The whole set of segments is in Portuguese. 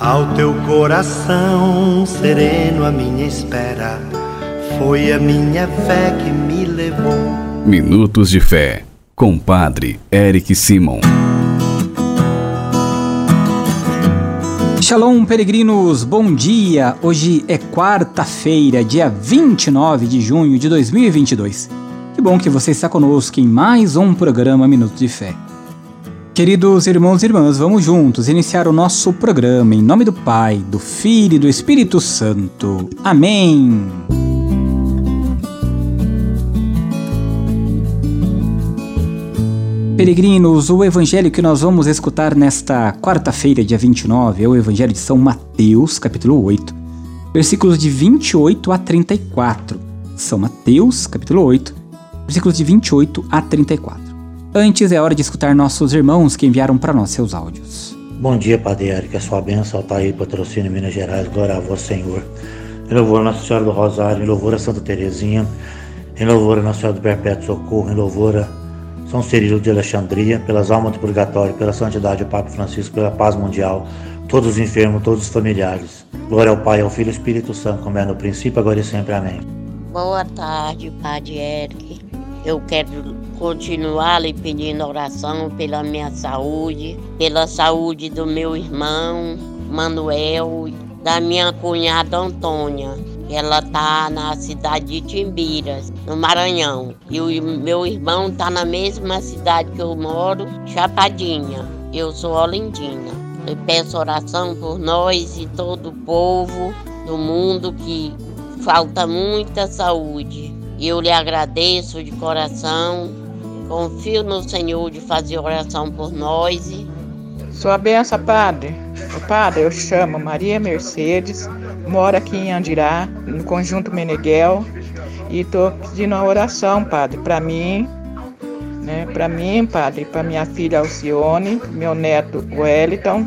Ao teu coração sereno, a minha espera foi a minha fé que me levou. Minutos de Fé, com Padre Eric Simon. Shalom, peregrinos, bom dia! Hoje é quarta-feira, dia 29 de junho de 2022. Que bom que você está conosco em mais um programa Minutos de Fé. Queridos irmãos e irmãs, vamos juntos iniciar o nosso programa em nome do Pai, do Filho e do Espírito Santo. Amém. Peregrinos, o evangelho que nós vamos escutar nesta quarta-feira, dia 29, é o evangelho de São Mateus, capítulo 8, versículos de 28 a 34. São Mateus, capítulo 8, versículos de 28 a 34. Antes é hora de escutar nossos irmãos que enviaram para nós seus áudios. Bom dia, Padre Eric. A sua bênção está aí, patrocínio Minas Gerais. Glória a vós, Senhor. Em louvor a Nossa Senhora do Rosário, em louvor a Santa Terezinha, em louvor a Nossa Senhora do Perpétuo Socorro, em louvor a São Cirilo de Alexandria, pelas almas do purgatório, pela santidade do Papa Francisco, pela paz mundial, todos os enfermos, todos os familiares. Glória ao Pai, ao Filho e ao Espírito Santo, como é no princípio, agora e sempre. Amém. Boa tarde, Padre Eric. Eu quero continuar lhe pedindo oração pela minha saúde, pela saúde do meu irmão Manuel, da minha cunhada Antônia. Ela tá na cidade de Timbiras, no Maranhão. E o meu irmão tá na mesma cidade que eu moro, Chapadinha. Eu sou Olindina. Eu peço oração por nós e todo o povo do mundo que falta muita saúde. Eu lhe agradeço de coração, confio no Senhor de fazer oração por nós. Sua benção, Padre. O Padre, eu chamo Maria Mercedes, moro aqui em Andirá, no Conjunto Meneghel, e estou pedindo uma oração, Padre, para mim, né, para mim, Padre, para minha filha Alcione, meu neto Wellington,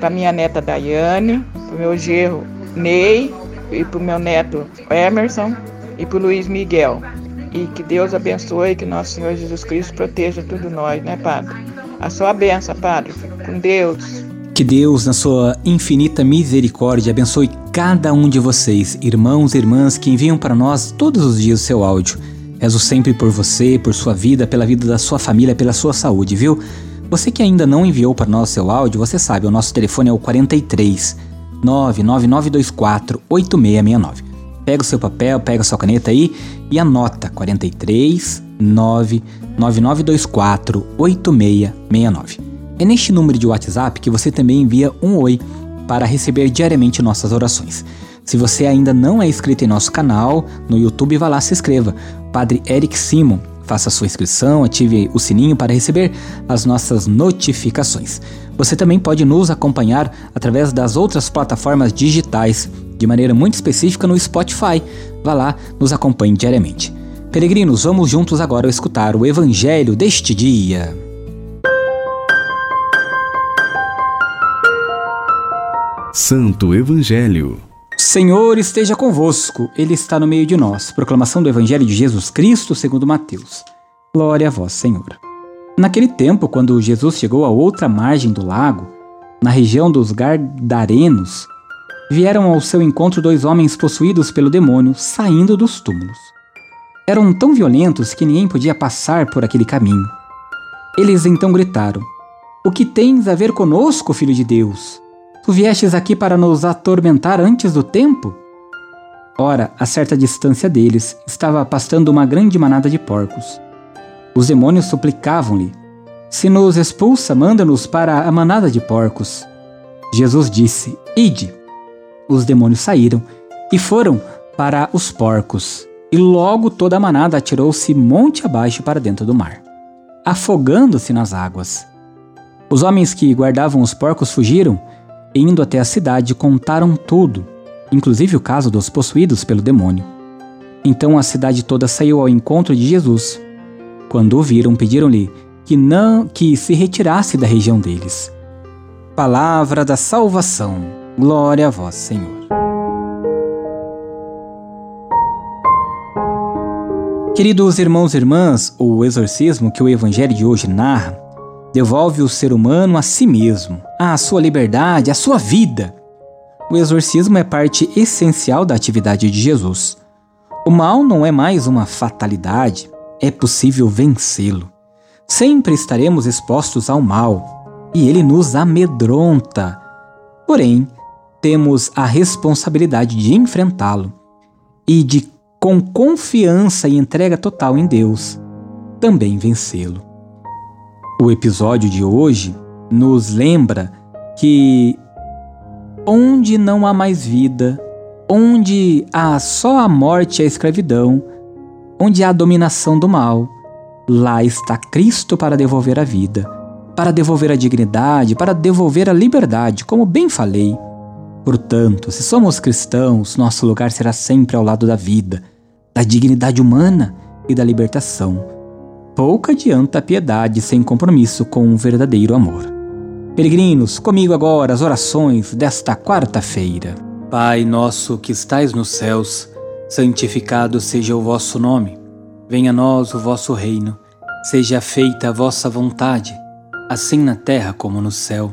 para minha neta Daiane, para meu genro Ney e para o meu neto Emerson e para o Luiz Miguel. E que Deus abençoe, que nosso Senhor Jesus Cristo proteja tudo nós, né, Padre? A sua benção, Padre. Com Deus. Que Deus, na sua infinita misericórdia, abençoe cada um de vocês, irmãos e irmãs que enviam para nós todos os dias o seu áudio. Rezo sempre por você, por sua vida, pela vida da sua família, pela sua saúde, viu? Você que ainda não enviou para nós seu áudio, você sabe, o nosso telefone é o 43 99924 8669. Pega o seu papel, pega a sua caneta aí e anota 43 99924 8669. É neste número de WhatsApp que você também envia um oi para receber diariamente nossas orações. Se você ainda não é inscrito em nosso canal no YouTube, vá lá se inscreva. Padre Eric Simon. Faça sua inscrição, ative o sininho para receber as nossas notificações. Você também pode nos acompanhar através das outras plataformas digitais de maneira muito específica no Spotify. Vá lá, nos acompanhe diariamente. Peregrinos, vamos juntos agora escutar o Evangelho deste dia. Santo Evangelho. Senhor esteja convosco, Ele está no meio de nós. Proclamação do Evangelho de Jesus Cristo segundo Mateus. Glória a vós, Senhor. Naquele tempo, quando Jesus chegou à outra margem do lago, na região dos Gardarenos, vieram ao seu encontro dois homens possuídos pelo demônio saindo dos túmulos. Eram tão violentos que ninguém podia passar por aquele caminho. Eles então gritaram: O que tens a ver conosco, filho de Deus? Tu viestes aqui para nos atormentar antes do tempo? Ora, a certa distância deles, estava pastando uma grande manada de porcos. Os demônios suplicavam-lhe: Se nos expulsa, manda-nos para a manada de porcos. Jesus disse: Ide. Os demônios saíram e foram para os porcos, e logo toda a manada atirou-se monte abaixo para dentro do mar, afogando-se nas águas. Os homens que guardavam os porcos fugiram, e indo até a cidade contaram tudo, inclusive o caso dos possuídos pelo demônio. Então a cidade toda saiu ao encontro de Jesus. Quando o viram, pediram-lhe que não que se retirasse da região deles. Palavra da salvação. Glória a vós, Senhor. Queridos irmãos e irmãs, o exorcismo que o evangelho de hoje narra devolve o ser humano a si mesmo, à sua liberdade, à sua vida. O exorcismo é parte essencial da atividade de Jesus. O mal não é mais uma fatalidade, é possível vencê-lo. Sempre estaremos expostos ao mal e ele nos amedronta. Porém, temos a responsabilidade de enfrentá-lo e de, com confiança e entrega total em Deus, também vencê-lo. O episódio de hoje nos lembra que onde não há mais vida, onde há só a morte e a escravidão, onde há a dominação do mal, lá está Cristo para devolver a vida, para devolver a dignidade, para devolver a liberdade, como bem falei. Portanto, se somos cristãos, nosso lugar será sempre ao lado da vida, da dignidade humana e da libertação. Pouco adianta a piedade sem compromisso com um verdadeiro amor. Peregrinos, comigo agora as orações desta quarta-feira. Pai nosso que estais nos céus, santificado seja o vosso nome. Venha a nós o vosso reino. Seja feita a vossa vontade, assim na terra como no céu.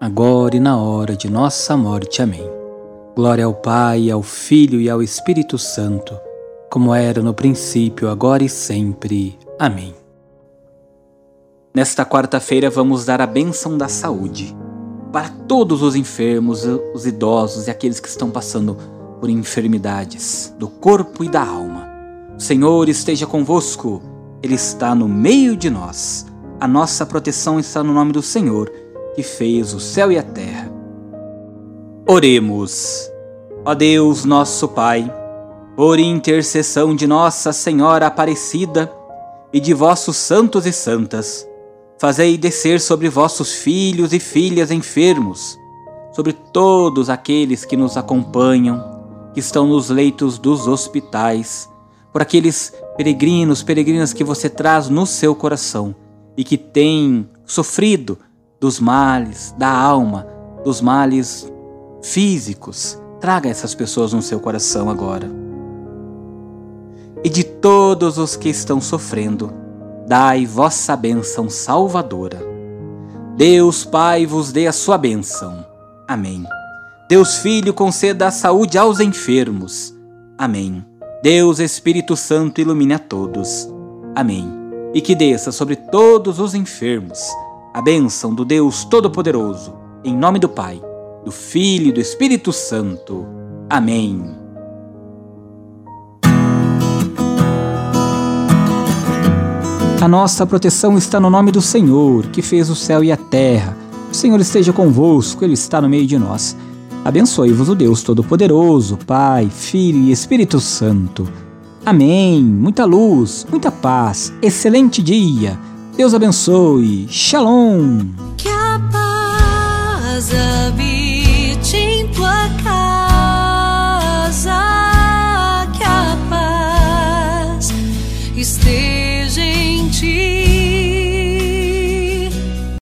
agora e na hora de nossa morte. Amém. Glória ao Pai, ao Filho e ao Espírito Santo, como era no princípio, agora e sempre. Amém. Nesta quarta-feira vamos dar a bênção da saúde para todos os enfermos, os idosos e aqueles que estão passando por enfermidades do corpo e da alma. O Senhor esteja convosco, Ele está no meio de nós. A nossa proteção está no nome do Senhor, que fez o céu e a terra. Oremos. Ó Deus, nosso Pai, por intercessão de Nossa Senhora Aparecida e de vossos santos e santas, Fazei descer sobre vossos filhos e filhas enfermos, sobre todos aqueles que nos acompanham, que estão nos leitos dos hospitais, por aqueles peregrinos, peregrinas que você traz no seu coração e que têm sofrido dos males da alma, dos males físicos. Traga essas pessoas no seu coração agora. E de todos os que estão sofrendo, dai vossa bênção salvadora. Deus Pai vos dê a sua bênção. Amém. Deus Filho conceda a saúde aos enfermos. Amém. Deus Espírito Santo ilumine a todos. Amém. E que desça sobre todos os enfermos a bênção do Deus Todo-Poderoso, em nome do Pai, do Filho e do Espírito Santo. Amém. A nossa proteção está no nome do Senhor, que fez o céu e a terra. O Senhor esteja convosco, Ele está no meio de nós. Abençoe-vos o Deus Todo-Poderoso, Pai, Filho e Espírito Santo. Amém. Muita luz, muita paz, excelente dia. Deus abençoe. Shalom! Que a paz.